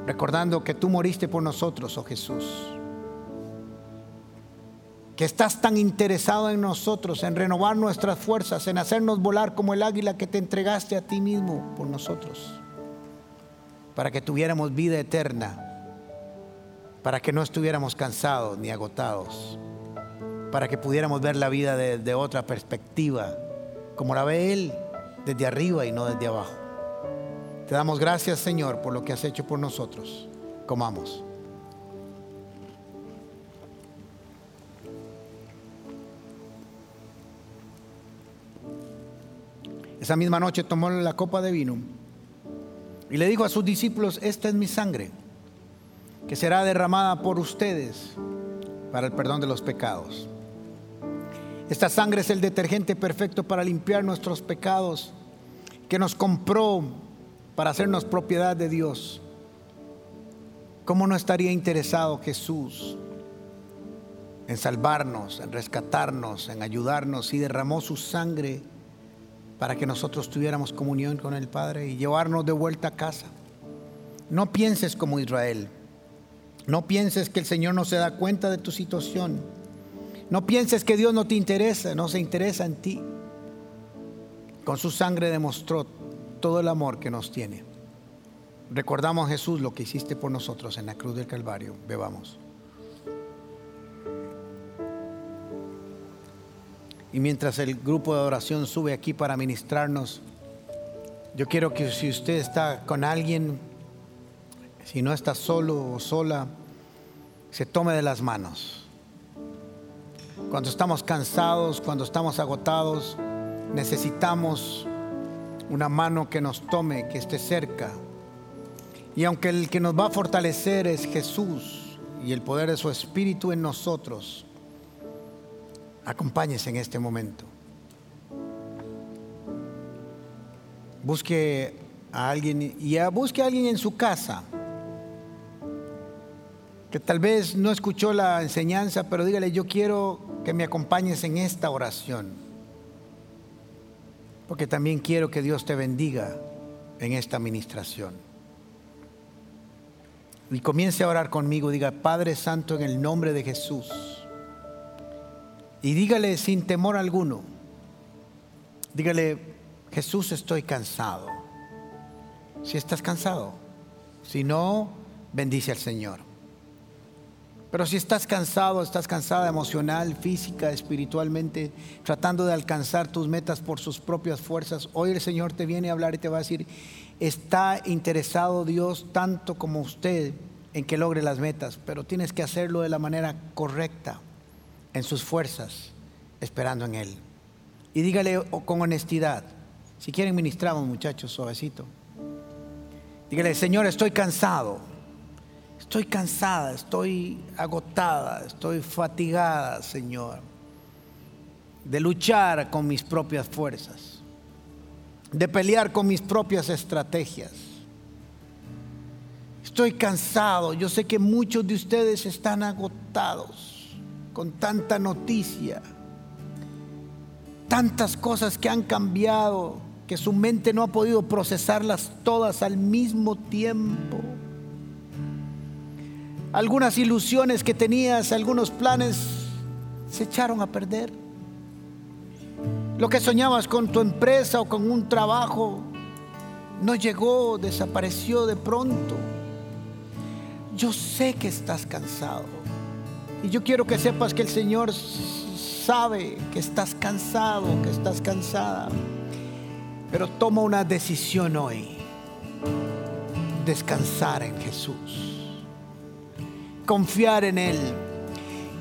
recordando que tú moriste por nosotros, oh Jesús, que estás tan interesado en nosotros, en renovar nuestras fuerzas, en hacernos volar como el águila que te entregaste a ti mismo por nosotros, para que tuviéramos vida eterna, para que no estuviéramos cansados ni agotados para que pudiéramos ver la vida de, otra perspectiva, como la ve Él, desde arriba y no desde abajo. Te damos gracias, Señor, por lo que has hecho por nosotros. Comamos. Esa misma noche tomó la copa de vino y le dijo a sus discípulos, esta es mi sangre, que será derramada por ustedes para el perdón de los pecados. Esta sangre es el detergente perfecto para limpiar nuestros pecados, que nos compró para hacernos propiedad de Dios. ¿Cómo no estaría interesado Jesús en salvarnos, en rescatarnos, en ayudarnos y derramó su sangre para que nosotros tuviéramos comunión con el Padre y llevarnos de vuelta a casa? No pienses como Israel. No pienses que el Señor no se da cuenta de tu situación. No pienses que Dios no te interesa, no se interesa en ti. Con su sangre demostró todo el amor que nos tiene. Recordamos Jesús lo que hiciste por nosotros en la cruz del Calvario. Bebamos. Y mientras el grupo de oración sube aquí para ministrarnos, yo quiero que si usted está con alguien, si no está solo o sola, se tome de las manos. Cuando estamos cansados, cuando estamos agotados, necesitamos una mano que nos tome, que esté cerca. Y aunque el que nos va a fortalecer es Jesús y el poder de su Espíritu en nosotros, acompáñese en este momento. Busque a alguien y busque a alguien en su casa que tal vez no escuchó la enseñanza, pero dígale, yo quiero que me acompañes en esta oración, porque también quiero que Dios te bendiga en esta administración. Y comience a orar conmigo, diga, Padre Santo, en el nombre de Jesús. Y dígale sin temor alguno, dígale, Jesús, estoy cansado. Si estás cansado, si no, bendice al Señor. Pero si estás cansado, estás cansada emocional, física, espiritualmente, tratando de alcanzar tus metas por sus propias fuerzas, hoy el Señor te viene a hablar y te va a decir, está interesado Dios tanto como usted en que logre las metas, pero tienes que hacerlo de la manera correcta, en sus fuerzas, esperando en Él. Y dígale con honestidad, si quieren ministramos muchachos, suavecito. Dígale, Señor, estoy cansado Estoy cansada, estoy agotada, estoy fatigada, Señor, de luchar con mis propias fuerzas, de pelear con mis propias estrategias. Estoy cansado, yo sé que muchos de ustedes están agotados con tanta noticia, tantas cosas que han cambiado, que su mente no ha podido procesarlas todas al mismo tiempo. Algunas ilusiones que tenías, algunos planes se echaron a perder. Lo que soñabas con tu empresa o con un trabajo no llegó, desapareció de pronto. Yo sé que estás cansado. Y yo quiero que sepas que el Señor sabe que estás cansado, que estás cansada. Pero toma una decisión hoy. Descansar en Jesús. Confiar en Él.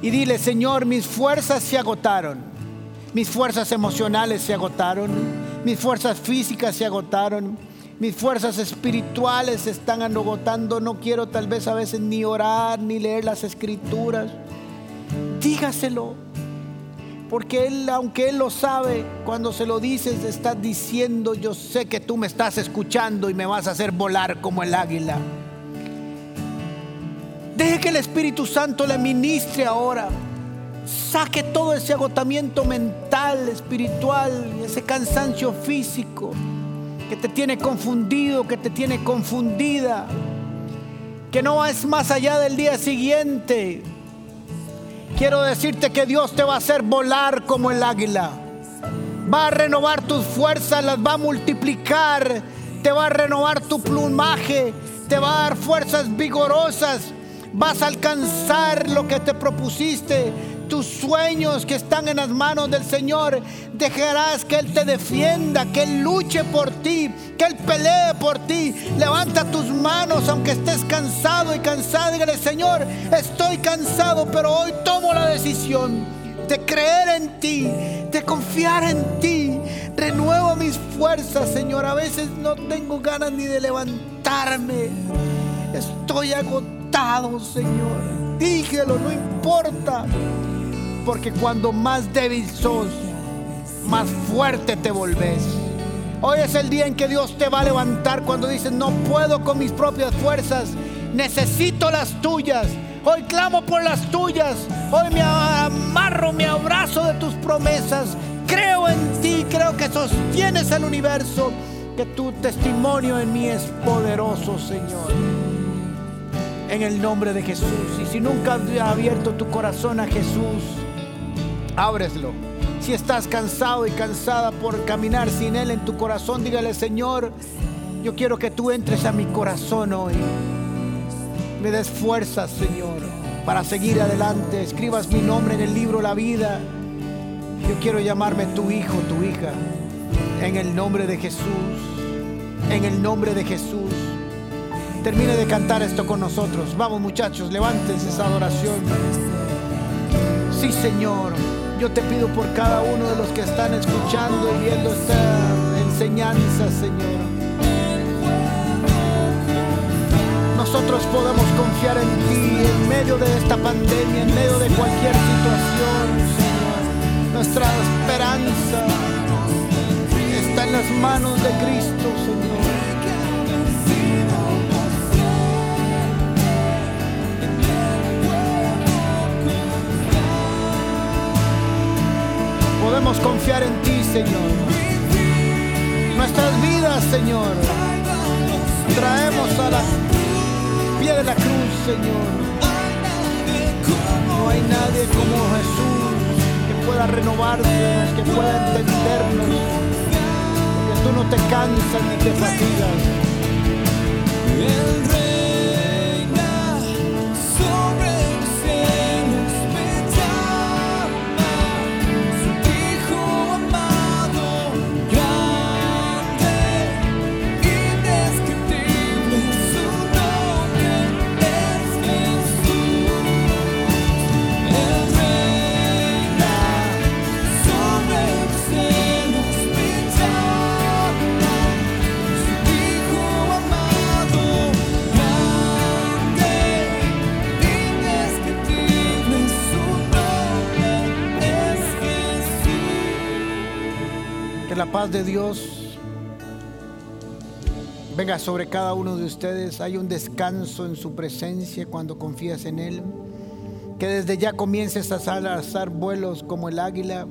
Y dile, Señor, mis fuerzas se agotaron. Mis fuerzas emocionales se agotaron. Mis fuerzas físicas se agotaron. Mis fuerzas espirituales se están agotando. No quiero tal vez a veces ni orar ni leer las escrituras. Dígaselo. Porque Él, aunque Él lo sabe, cuando se lo dices, está diciendo, yo sé que tú me estás escuchando y me vas a hacer volar como el águila. Deje que el Espíritu Santo le ministre ahora. Saque todo ese agotamiento mental, espiritual, ese cansancio físico que te tiene confundido, que te tiene confundida, que no es más allá del día siguiente. Quiero decirte que Dios te va a hacer volar como el águila. Va a renovar tus fuerzas, las va a multiplicar, te va a renovar tu plumaje, te va a dar fuerzas vigorosas vas a alcanzar lo que te propusiste. Tus sueños que están en las manos del Señor, dejarás que Él te defienda, que Él luche por ti, que Él pelee por ti. Levanta tus manos aunque estés cansado y cansado. Dígale, Señor, estoy cansado, pero hoy tomo la decisión de creer en ti, de confiar en ti. Renuevo mis fuerzas, Señor. A veces no tengo ganas ni de levantarme. Estoy agotado Señor. Dígelo, no importa. Porque cuando más débil sos, más fuerte te volvés. Hoy es el día en que Dios te va a levantar cuando dices, no puedo con mis propias fuerzas, necesito las tuyas. Hoy clamo por las tuyas. Hoy me amarro, me abrazo de tus promesas. Creo en ti, creo que sostienes el universo, que tu testimonio en mí es poderoso, Señor en el nombre de Jesús. Y si nunca has abierto tu corazón a Jesús, ábreslo. Si estás cansado y cansada por caminar sin Él en tu corazón, dígale, Señor, yo quiero que tú entres a mi corazón hoy. Me des fuerzas, Señor, para seguir adelante. Escribas mi nombre en el libro La vida. Yo quiero llamarme tu hijo, tu hija. En el nombre de Jesús. En el nombre de Jesús termine de cantar esto con nosotros. Vamos muchachos, levántense esa adoración. Sí, Señor, yo te pido por cada uno de los que están escuchando y viendo esta enseñanza, Señor. Nosotros podemos confiar en ti en medio de esta pandemia, en medio de cualquier situación, Señor. Nuestra esperanza está en las manos de Cristo, Señor. Podemos confiar en ti, Señor. Nuestras vidas, Señor, traemos a la pie de la cruz, Señor. No hay nadie como Jesús que pueda renovarnos, que pueda entendernos, porque tú no te cansas ni te fatigas. De Dios venga sobre cada uno de ustedes. Hay un descanso en su presencia cuando confías en Él. Que desde ya comiences a alzar vuelos como el águila.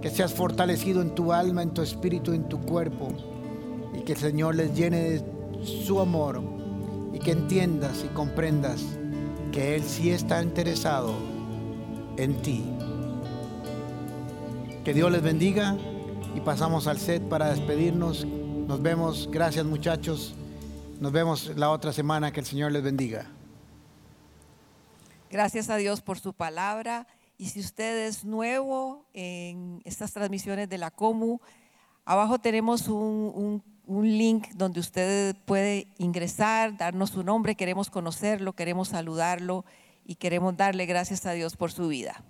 Que seas fortalecido en tu alma, en tu espíritu, en tu cuerpo. Y que el Señor les llene de su amor. Y que entiendas y comprendas que Él sí está interesado en ti. Que Dios les bendiga y pasamos al set para despedirnos. Nos vemos. Gracias muchachos. Nos vemos la otra semana. Que el Señor les bendiga. Gracias a Dios por su palabra. Y si usted es nuevo en estas transmisiones de la COMU, abajo tenemos un, link donde usted puede ingresar, darnos su nombre, queremos conocerlo, queremos saludarlo y queremos darle gracias a Dios por su vida.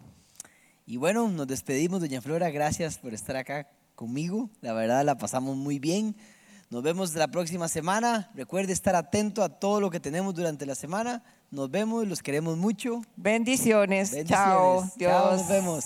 Y bueno, nos despedimos, doña Flora, gracias por estar acá conmigo, la verdad la pasamos muy bien. Nos vemos la próxima semana. Recuerde estar atento a todo lo que tenemos durante la semana. Nos vemos, los queremos mucho. Bendiciones. Chao. Dios. Chao, nos vemos.